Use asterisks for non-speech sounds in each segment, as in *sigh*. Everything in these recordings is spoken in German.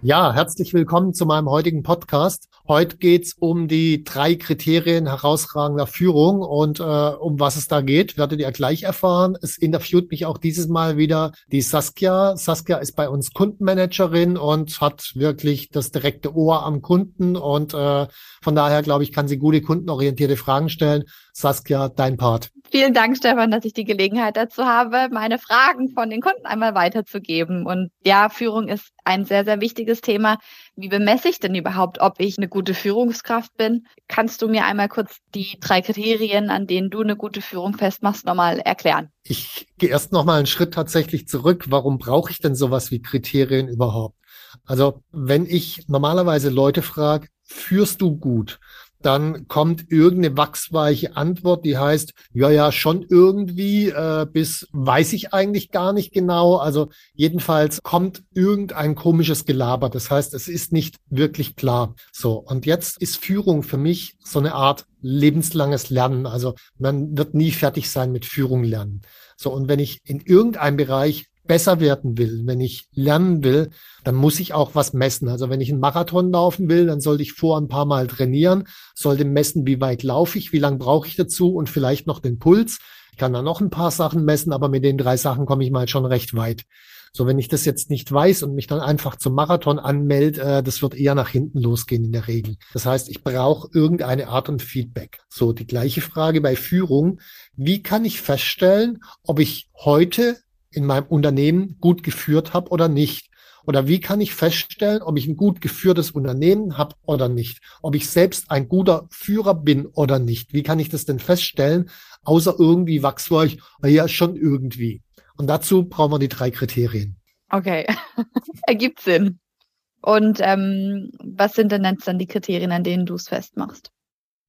Ja, herzlich willkommen zu meinem heutigen Podcast. Heute geht's um die drei Kriterien herausragender Führung und äh, um was es da geht, werdet ihr gleich erfahren. Es interviewt mich auch dieses Mal wieder die Saskia. Saskia ist bei uns Kundenmanagerin und hat wirklich das direkte Ohr am Kunden und äh, von daher glaube ich, kann sie gute kundenorientierte Fragen stellen. Saskia, dein Part. Vielen Dank, Stefan, dass ich die Gelegenheit dazu habe, meine Fragen von den Kunden einmal weiterzugeben. Und ja, Führung ist ein sehr, sehr wichtiges Thema. Wie bemesse ich denn überhaupt, ob ich eine gute Führungskraft bin? Kannst du mir einmal kurz die drei Kriterien, an denen du eine gute Führung festmachst, nochmal erklären? Ich gehe erst nochmal einen Schritt tatsächlich zurück. Warum brauche ich denn sowas wie Kriterien überhaupt? Also wenn ich normalerweise Leute frage, führst du gut? Dann kommt irgendeine wachsweiche Antwort, die heißt, ja, ja, schon irgendwie, äh, bis weiß ich eigentlich gar nicht genau. Also jedenfalls kommt irgendein komisches Gelaber. Das heißt, es ist nicht wirklich klar. So, und jetzt ist Führung für mich so eine Art lebenslanges Lernen. Also man wird nie fertig sein mit Führung lernen. So, und wenn ich in irgendeinem Bereich besser werden will, wenn ich lernen will, dann muss ich auch was messen. Also wenn ich einen Marathon laufen will, dann sollte ich vor ein paar Mal trainieren, sollte messen, wie weit laufe ich, wie lange brauche ich dazu und vielleicht noch den Puls. Ich kann da noch ein paar Sachen messen, aber mit den drei Sachen komme ich mal schon recht weit. So, wenn ich das jetzt nicht weiß und mich dann einfach zum Marathon anmelde, äh, das wird eher nach hinten losgehen in der Regel. Das heißt, ich brauche irgendeine Art und Feedback. So, die gleiche Frage bei Führung. Wie kann ich feststellen, ob ich heute in meinem Unternehmen gut geführt habe oder nicht? Oder wie kann ich feststellen, ob ich ein gut geführtes Unternehmen habe oder nicht? Ob ich selbst ein guter Führer bin oder nicht? Wie kann ich das denn feststellen? Außer irgendwie wachsweich, ja, schon irgendwie. Und dazu brauchen wir die drei Kriterien. Okay, *laughs* ergibt Sinn. Und ähm, was sind denn jetzt dann die Kriterien, an denen du es festmachst?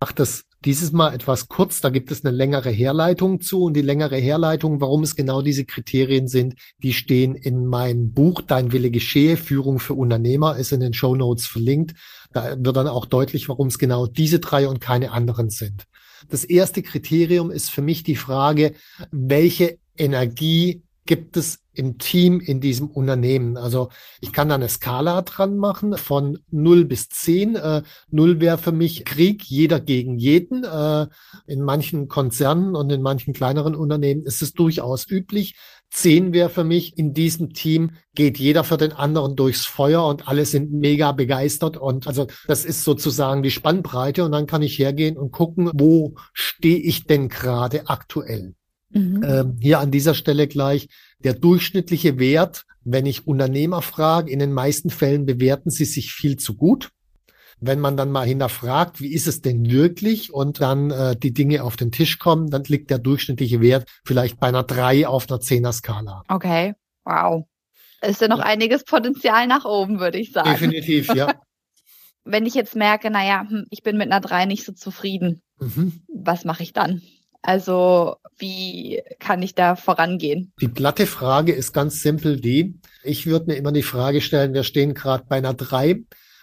Mach das dieses Mal etwas kurz, da gibt es eine längere Herleitung zu und die längere Herleitung, warum es genau diese Kriterien sind, die stehen in meinem Buch Dein Wille geschehe, Führung für Unternehmer, ist in den Show Notes verlinkt. Da wird dann auch deutlich, warum es genau diese drei und keine anderen sind. Das erste Kriterium ist für mich die Frage, welche Energie gibt es im Team in diesem Unternehmen. Also ich kann da eine Skala dran machen von 0 bis 10. Äh, 0 wäre für mich Krieg, jeder gegen jeden. Äh, in manchen Konzernen und in manchen kleineren Unternehmen ist es durchaus üblich. 10 wäre für mich, in diesem Team geht jeder für den anderen durchs Feuer und alle sind mega begeistert. Und also das ist sozusagen die Spannbreite. Und dann kann ich hergehen und gucken, wo stehe ich denn gerade aktuell. Mhm. Ähm, hier an dieser Stelle gleich der durchschnittliche Wert, wenn ich Unternehmer frage, in den meisten Fällen bewerten sie sich viel zu gut. Wenn man dann mal hinterfragt, wie ist es denn wirklich und dann äh, die Dinge auf den Tisch kommen, dann liegt der durchschnittliche Wert vielleicht bei einer drei auf einer Zehner-Skala. Okay, wow. Ist ja noch ja. einiges Potenzial nach oben, würde ich sagen. Definitiv, ja. *laughs* Wenn ich jetzt merke, naja, hm, ich bin mit einer drei nicht so zufrieden, mhm. was mache ich dann? Also wie kann ich da vorangehen? Die platte Frage ist ganz simpel die, ich würde mir immer die Frage stellen, wir stehen gerade bei einer drei.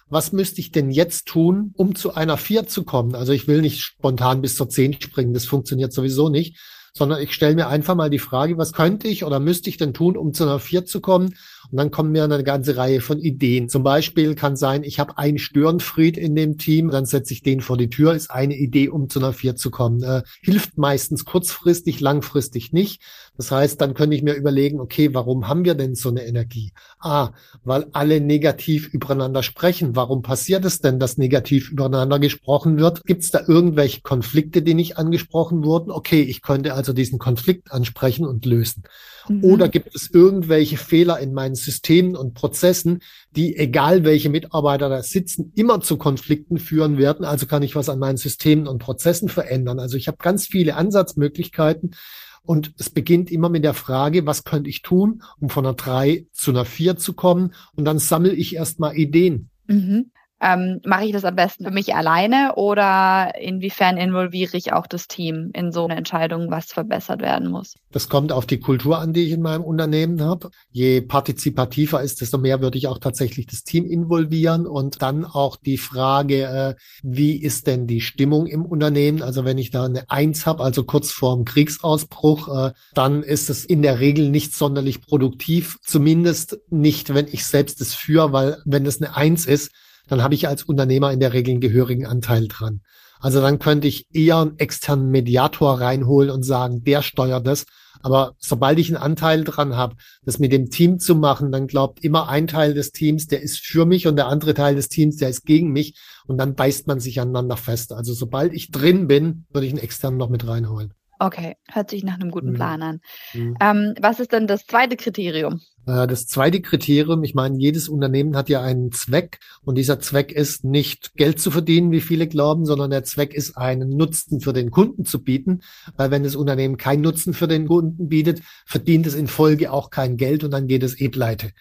Was müsste ich denn jetzt tun, um zu einer vier zu kommen? Also ich will nicht spontan bis zur zehn springen, das funktioniert sowieso nicht, sondern ich stelle mir einfach mal die Frage, was könnte ich oder müsste ich denn tun, um zu einer vier zu kommen? Und dann kommen mir eine ganze Reihe von Ideen. Zum Beispiel kann sein, ich habe einen Störenfried in dem Team, dann setze ich den vor die Tür, ist eine Idee, um zu einer Vier zu kommen. Äh, hilft meistens kurzfristig, langfristig nicht. Das heißt, dann könnte ich mir überlegen, okay, warum haben wir denn so eine Energie? Ah, weil alle negativ übereinander sprechen. Warum passiert es denn, dass negativ übereinander gesprochen wird? Gibt es da irgendwelche Konflikte, die nicht angesprochen wurden? Okay, ich könnte also diesen Konflikt ansprechen und lösen. Mhm. Oder gibt es irgendwelche Fehler in meinen Systemen und Prozessen, die, egal welche Mitarbeiter da sitzen, immer zu Konflikten führen werden? Also kann ich was an meinen Systemen und Prozessen verändern. Also ich habe ganz viele Ansatzmöglichkeiten, und es beginnt immer mit der Frage, was könnte ich tun, um von einer drei zu einer vier zu kommen? Und dann sammle ich erstmal Ideen. Mhm. Ähm, mache ich das am besten für mich alleine oder inwiefern involviere ich auch das Team in so eine Entscheidung, was verbessert werden muss? Das kommt auf die Kultur an, die ich in meinem Unternehmen habe. Je partizipativer ist, desto mehr würde ich auch tatsächlich das Team involvieren und dann auch die Frage, äh, wie ist denn die Stimmung im Unternehmen? Also wenn ich da eine Eins habe, also kurz vorm Kriegsausbruch, äh, dann ist es in der Regel nicht sonderlich produktiv, zumindest nicht, wenn ich selbst es führe, weil wenn es eine Eins ist, dann habe ich als Unternehmer in der Regel einen gehörigen Anteil dran. Also dann könnte ich eher einen externen Mediator reinholen und sagen, der steuert das. Aber sobald ich einen Anteil dran habe, das mit dem Team zu machen, dann glaubt immer ein Teil des Teams, der ist für mich und der andere Teil des Teams, der ist gegen mich. Und dann beißt man sich aneinander fest. Also sobald ich drin bin, würde ich einen externen noch mit reinholen. Okay, hört sich nach einem guten mhm. Plan an. Mhm. Ähm, was ist denn das zweite Kriterium? Äh, das zweite Kriterium, ich meine, jedes Unternehmen hat ja einen Zweck und dieser Zweck ist nicht Geld zu verdienen, wie viele glauben, sondern der Zweck ist, einen Nutzen für den Kunden zu bieten. Weil wenn das Unternehmen keinen Nutzen für den Kunden bietet, verdient es in Folge auch kein Geld und dann geht es eh pleite.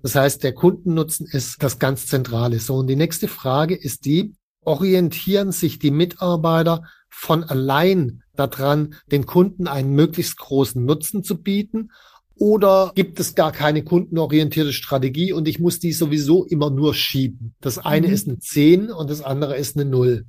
Das heißt, der Kundennutzen ist das ganz Zentrale. So, und die nächste Frage ist die, orientieren sich die Mitarbeiter von allein daran, den Kunden einen möglichst großen Nutzen zu bieten? Oder gibt es gar keine kundenorientierte Strategie und ich muss die sowieso immer nur schieben? Das eine mhm. ist eine 10 und das andere ist eine 0.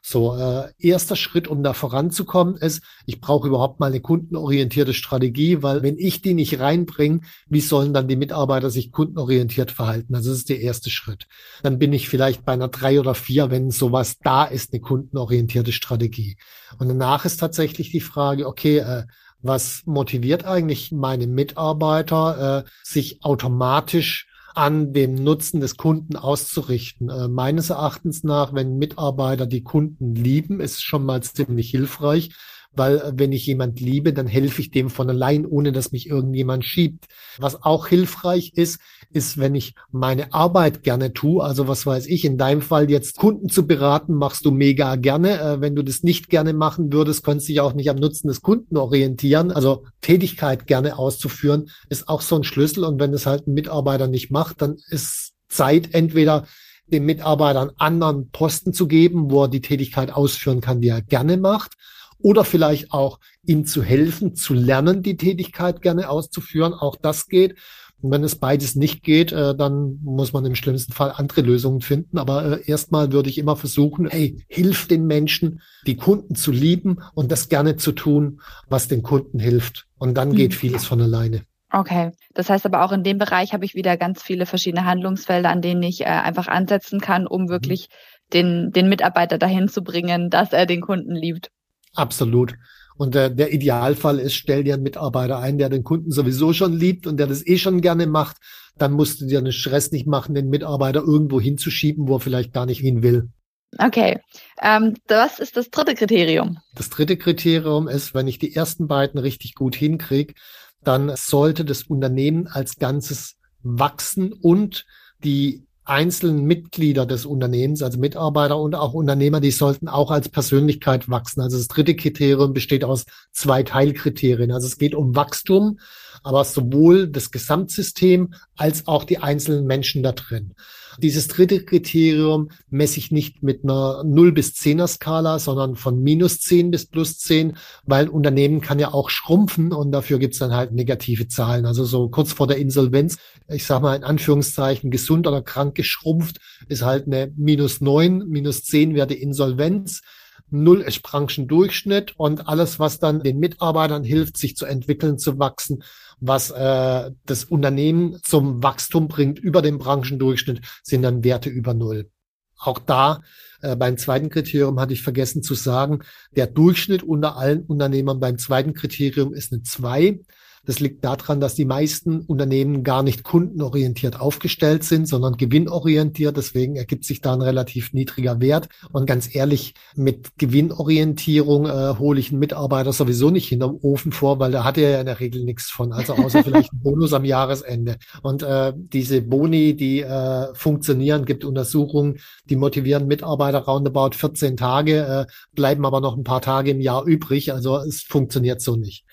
So, äh, erster Schritt, um da voranzukommen, ist, ich brauche überhaupt mal eine kundenorientierte Strategie, weil wenn ich die nicht reinbringe, wie sollen dann die Mitarbeiter sich kundenorientiert verhalten? Also das ist der erste Schritt. Dann bin ich vielleicht bei einer drei oder vier, wenn sowas da ist, eine kundenorientierte Strategie. Und danach ist tatsächlich die Frage, okay, äh, was motiviert eigentlich meine Mitarbeiter, äh, sich automatisch an dem Nutzen des Kunden auszurichten. Äh, meines Erachtens nach, wenn Mitarbeiter die Kunden lieben, ist schon mal ziemlich hilfreich, weil äh, wenn ich jemand liebe, dann helfe ich dem von allein, ohne dass mich irgendjemand schiebt. Was auch hilfreich ist, ist, wenn ich meine Arbeit gerne tue, also was weiß ich, in deinem Fall jetzt Kunden zu beraten, machst du mega gerne. Äh, wenn du das nicht gerne machen würdest, könntest du dich auch nicht am Nutzen des Kunden orientieren. Also Tätigkeit gerne auszuführen, ist auch so ein Schlüssel. Und wenn es halt ein Mitarbeiter nicht macht, dann ist Zeit entweder dem Mitarbeiter einen anderen Posten zu geben, wo er die Tätigkeit ausführen kann, die er gerne macht oder vielleicht auch ihm zu helfen, zu lernen, die Tätigkeit gerne auszuführen. Auch das geht. Und wenn es beides nicht geht, äh, dann muss man im schlimmsten Fall andere Lösungen finden. Aber äh, erstmal würde ich immer versuchen, hey, hilf den Menschen, die Kunden zu lieben und das gerne zu tun, was den Kunden hilft. Und dann geht mhm. vieles von alleine. Okay, das heißt aber auch in dem Bereich habe ich wieder ganz viele verschiedene Handlungsfelder, an denen ich äh, einfach ansetzen kann, um mhm. wirklich den, den Mitarbeiter dahin zu bringen, dass er den Kunden liebt. Absolut. Und der, der Idealfall ist, stell dir einen Mitarbeiter ein, der den Kunden sowieso schon liebt und der das eh schon gerne macht. Dann musst du dir einen Stress nicht machen, den Mitarbeiter irgendwo hinzuschieben, wo er vielleicht gar nicht hin will. Okay. Ähm, was ist das dritte Kriterium? Das dritte Kriterium ist, wenn ich die ersten beiden richtig gut hinkriege, dann sollte das Unternehmen als Ganzes wachsen und die einzelnen Mitglieder des Unternehmens, also Mitarbeiter und auch Unternehmer, die sollten auch als Persönlichkeit wachsen. Also das dritte Kriterium besteht aus zwei Teilkriterien. Also es geht um Wachstum, aber sowohl das Gesamtsystem als auch die einzelnen Menschen da drin. Dieses dritte Kriterium messe ich nicht mit einer 0 bis 10er Skala, sondern von minus 10 bis plus 10, weil Unternehmen kann ja auch schrumpfen und dafür gibt's dann halt negative Zahlen. Also so kurz vor der Insolvenz, ich sage mal in Anführungszeichen gesund oder krank geschrumpft, ist halt eine minus 9, minus 10 wäre die Insolvenz null ist Branchendurchschnitt und alles, was dann den Mitarbeitern hilft, sich zu entwickeln, zu wachsen, was äh, das Unternehmen zum Wachstum bringt über den Branchendurchschnitt, sind dann Werte über null. Auch da äh, beim zweiten Kriterium hatte ich vergessen zu sagen, der Durchschnitt unter allen Unternehmern beim zweiten Kriterium ist eine zwei. Das liegt daran, dass die meisten Unternehmen gar nicht kundenorientiert aufgestellt sind, sondern gewinnorientiert. Deswegen ergibt sich da ein relativ niedriger Wert. Und ganz ehrlich, mit Gewinnorientierung äh, hole ich einen Mitarbeiter sowieso nicht hinterm Ofen vor, weil da hat er ja in der Regel nichts von. Also außer vielleicht einen Bonus am Jahresende. Und äh, diese Boni, die äh, funktionieren, gibt Untersuchungen, die motivieren Mitarbeiter roundabout 14 Tage, äh, bleiben aber noch ein paar Tage im Jahr übrig. Also es funktioniert so nicht.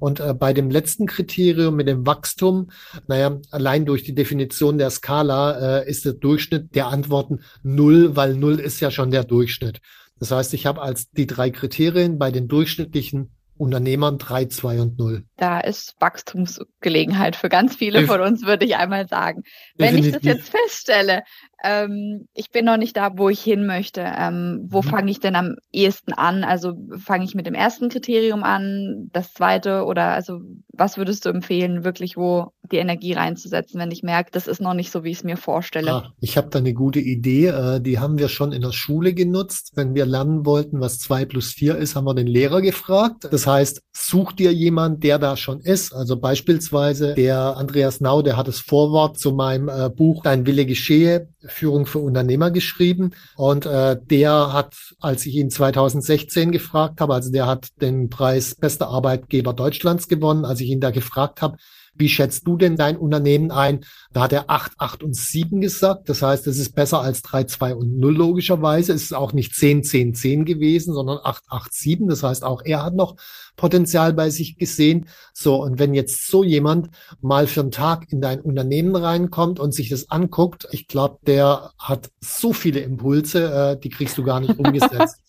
Und äh, bei dem letzten Kriterium mit dem Wachstum, naja, allein durch die Definition der Skala äh, ist der Durchschnitt der Antworten null, weil null ist ja schon der Durchschnitt. Das heißt, ich habe als die drei Kriterien bei den durchschnittlichen Unternehmern 3, 2 und 0. Da ist Wachstumsgelegenheit für ganz viele von uns, würde ich einmal sagen. Wenn ich das jetzt feststelle, ähm, ich bin noch nicht da, wo ich hin möchte. Ähm, wo mhm. fange ich denn am ehesten an? Also fange ich mit dem ersten Kriterium an, das zweite oder also was würdest du empfehlen, wirklich wo die Energie reinzusetzen, wenn ich merke, das ist noch nicht so, wie ich es mir vorstelle? Ah, ich habe da eine gute Idee. Äh, die haben wir schon in der Schule genutzt. Wenn wir lernen wollten, was zwei plus vier ist, haben wir den Lehrer gefragt. Das heißt, such dir jemand, der da schon ist. Also beispielsweise der Andreas Nau, der hat das Vorwort zu meinem äh, Buch Dein Wille geschehe Führung für Unternehmer geschrieben. Und äh, der hat, als ich ihn 2016 gefragt habe, also der hat den Preis Bester Arbeitgeber Deutschlands gewonnen, als ich ihn da gefragt habe, wie schätzt du denn dein Unternehmen ein? Da hat er 8, 8 und 7 gesagt. Das heißt, es ist besser als 3, 2 und 0 logischerweise. Es ist auch nicht 10, 10, 10 gewesen, sondern 8, 8, 7. Das heißt, auch er hat noch Potenzial bei sich gesehen. So, und wenn jetzt so jemand mal für einen Tag in dein Unternehmen reinkommt und sich das anguckt, ich glaube, der hat so viele Impulse, äh, die kriegst du gar nicht *laughs* umgesetzt.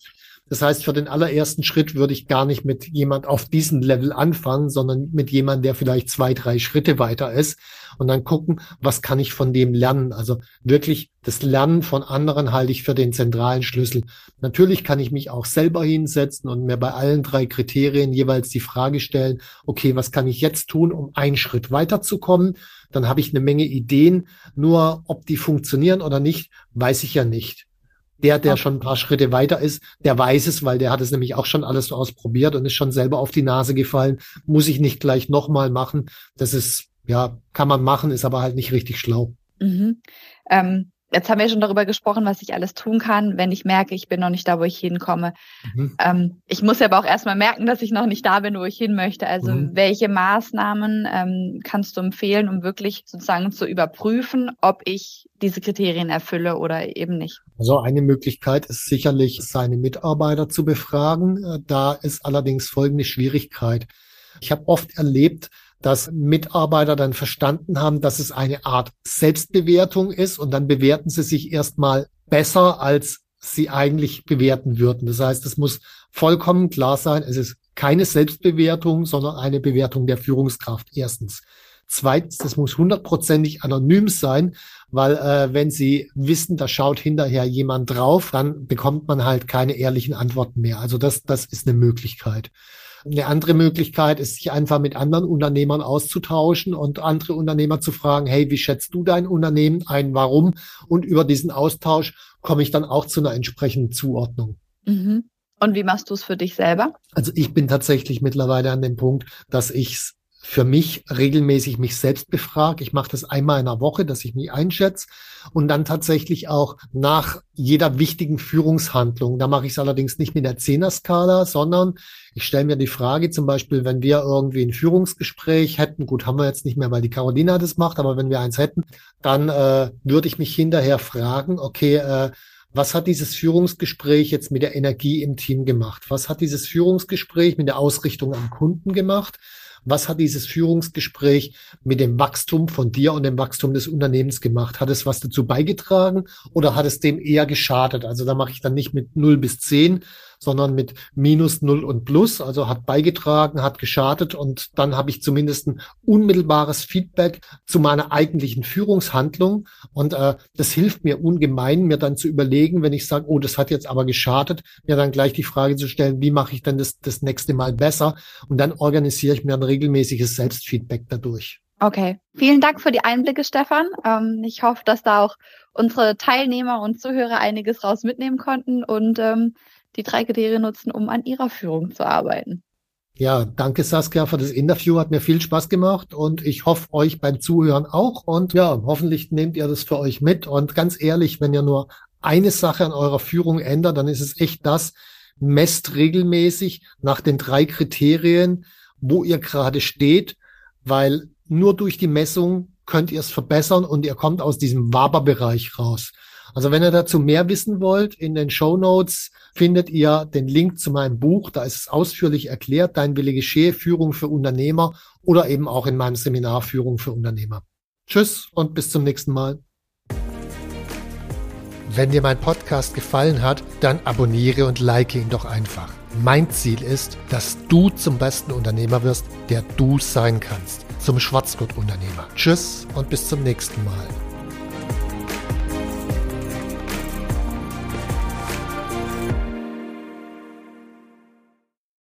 Das heißt, für den allerersten Schritt würde ich gar nicht mit jemand auf diesem Level anfangen, sondern mit jemand, der vielleicht zwei, drei Schritte weiter ist und dann gucken, was kann ich von dem lernen. Also wirklich das Lernen von anderen halte ich für den zentralen Schlüssel. Natürlich kann ich mich auch selber hinsetzen und mir bei allen drei Kriterien jeweils die Frage stellen, okay, was kann ich jetzt tun, um einen Schritt weiterzukommen? Dann habe ich eine Menge Ideen. Nur ob die funktionieren oder nicht, weiß ich ja nicht. Der, der schon ein paar Schritte weiter ist, der weiß es, weil der hat es nämlich auch schon alles so ausprobiert und ist schon selber auf die Nase gefallen. Muss ich nicht gleich nochmal machen. Das ist, ja, kann man machen, ist aber halt nicht richtig schlau. Mhm. Ähm, Jetzt haben wir schon darüber gesprochen, was ich alles tun kann, wenn ich merke, ich bin noch nicht da, wo ich hinkomme. Mhm. Ähm, ich muss aber auch erstmal merken, dass ich noch nicht da bin, wo ich hin möchte. Also mhm. welche Maßnahmen ähm, kannst du empfehlen, um wirklich sozusagen zu überprüfen, ob ich diese Kriterien erfülle oder eben nicht? Also eine Möglichkeit ist sicherlich, seine Mitarbeiter zu befragen. Äh, da ist allerdings folgende Schwierigkeit. Ich habe oft erlebt, dass Mitarbeiter dann verstanden haben, dass es eine Art Selbstbewertung ist und dann bewerten sie sich erstmal besser, als sie eigentlich bewerten würden. Das heißt, es muss vollkommen klar sein, es ist keine Selbstbewertung, sondern eine Bewertung der Führungskraft. Erstens. Zweitens, das muss hundertprozentig anonym sein, weil äh, wenn Sie wissen, da schaut hinterher jemand drauf, dann bekommt man halt keine ehrlichen Antworten mehr. Also das, das ist eine Möglichkeit. Eine andere Möglichkeit ist, sich einfach mit anderen Unternehmern auszutauschen und andere Unternehmer zu fragen, hey, wie schätzt du dein Unternehmen ein, warum? Und über diesen Austausch komme ich dann auch zu einer entsprechenden Zuordnung. Mhm. Und wie machst du es für dich selber? Also ich bin tatsächlich mittlerweile an dem Punkt, dass ich für mich regelmäßig mich selbst befrage. Ich mache das einmal in der Woche, dass ich mich einschätze und dann tatsächlich auch nach jeder wichtigen Führungshandlung. Da mache ich es allerdings nicht mit der Zehner-Skala, sondern ich stelle mir die Frage, zum Beispiel, wenn wir irgendwie ein Führungsgespräch hätten, gut, haben wir jetzt nicht mehr, weil die Carolina das macht, aber wenn wir eins hätten, dann äh, würde ich mich hinterher fragen, okay, äh, was hat dieses Führungsgespräch jetzt mit der Energie im Team gemacht? Was hat dieses Führungsgespräch mit der Ausrichtung am Kunden gemacht? Was hat dieses Führungsgespräch mit dem Wachstum von dir und dem Wachstum des Unternehmens gemacht? Hat es was dazu beigetragen oder hat es dem eher geschadet? Also da mache ich dann nicht mit 0 bis 10, sondern mit Minus, Null und Plus, also hat beigetragen, hat geschadet und dann habe ich zumindest ein unmittelbares Feedback zu meiner eigentlichen Führungshandlung und äh, das hilft mir ungemein, mir dann zu überlegen, wenn ich sage, oh, das hat jetzt aber geschadet, mir dann gleich die Frage zu stellen, wie mache ich denn das das nächste Mal besser und dann organisiere ich mir ein regelmäßiges Selbstfeedback dadurch. Okay, vielen Dank für die Einblicke, Stefan. Ähm, ich hoffe, dass da auch unsere Teilnehmer und Zuhörer einiges raus mitnehmen konnten und ähm, die drei Kriterien nutzen, um an ihrer Führung zu arbeiten. Ja, danke Saskia für das Interview, hat mir viel Spaß gemacht und ich hoffe euch beim Zuhören auch und ja, hoffentlich nehmt ihr das für euch mit und ganz ehrlich, wenn ihr nur eine Sache an eurer Führung ändert, dann ist es echt das, messt regelmäßig nach den drei Kriterien, wo ihr gerade steht, weil nur durch die Messung könnt ihr es verbessern und ihr kommt aus diesem Waberbereich raus. Also wenn ihr dazu mehr wissen wollt, in den Show Notes findet ihr den Link zu meinem Buch. Da ist es ausführlich erklärt, Dein Wille geschehe, Führung für Unternehmer oder eben auch in meinem Seminar Führung für Unternehmer. Tschüss und bis zum nächsten Mal. Wenn dir mein Podcast gefallen hat, dann abonniere und like ihn doch einfach. Mein Ziel ist, dass du zum besten Unternehmer wirst, der du sein kannst. Zum Schwarzgurt-Unternehmer. Tschüss und bis zum nächsten Mal.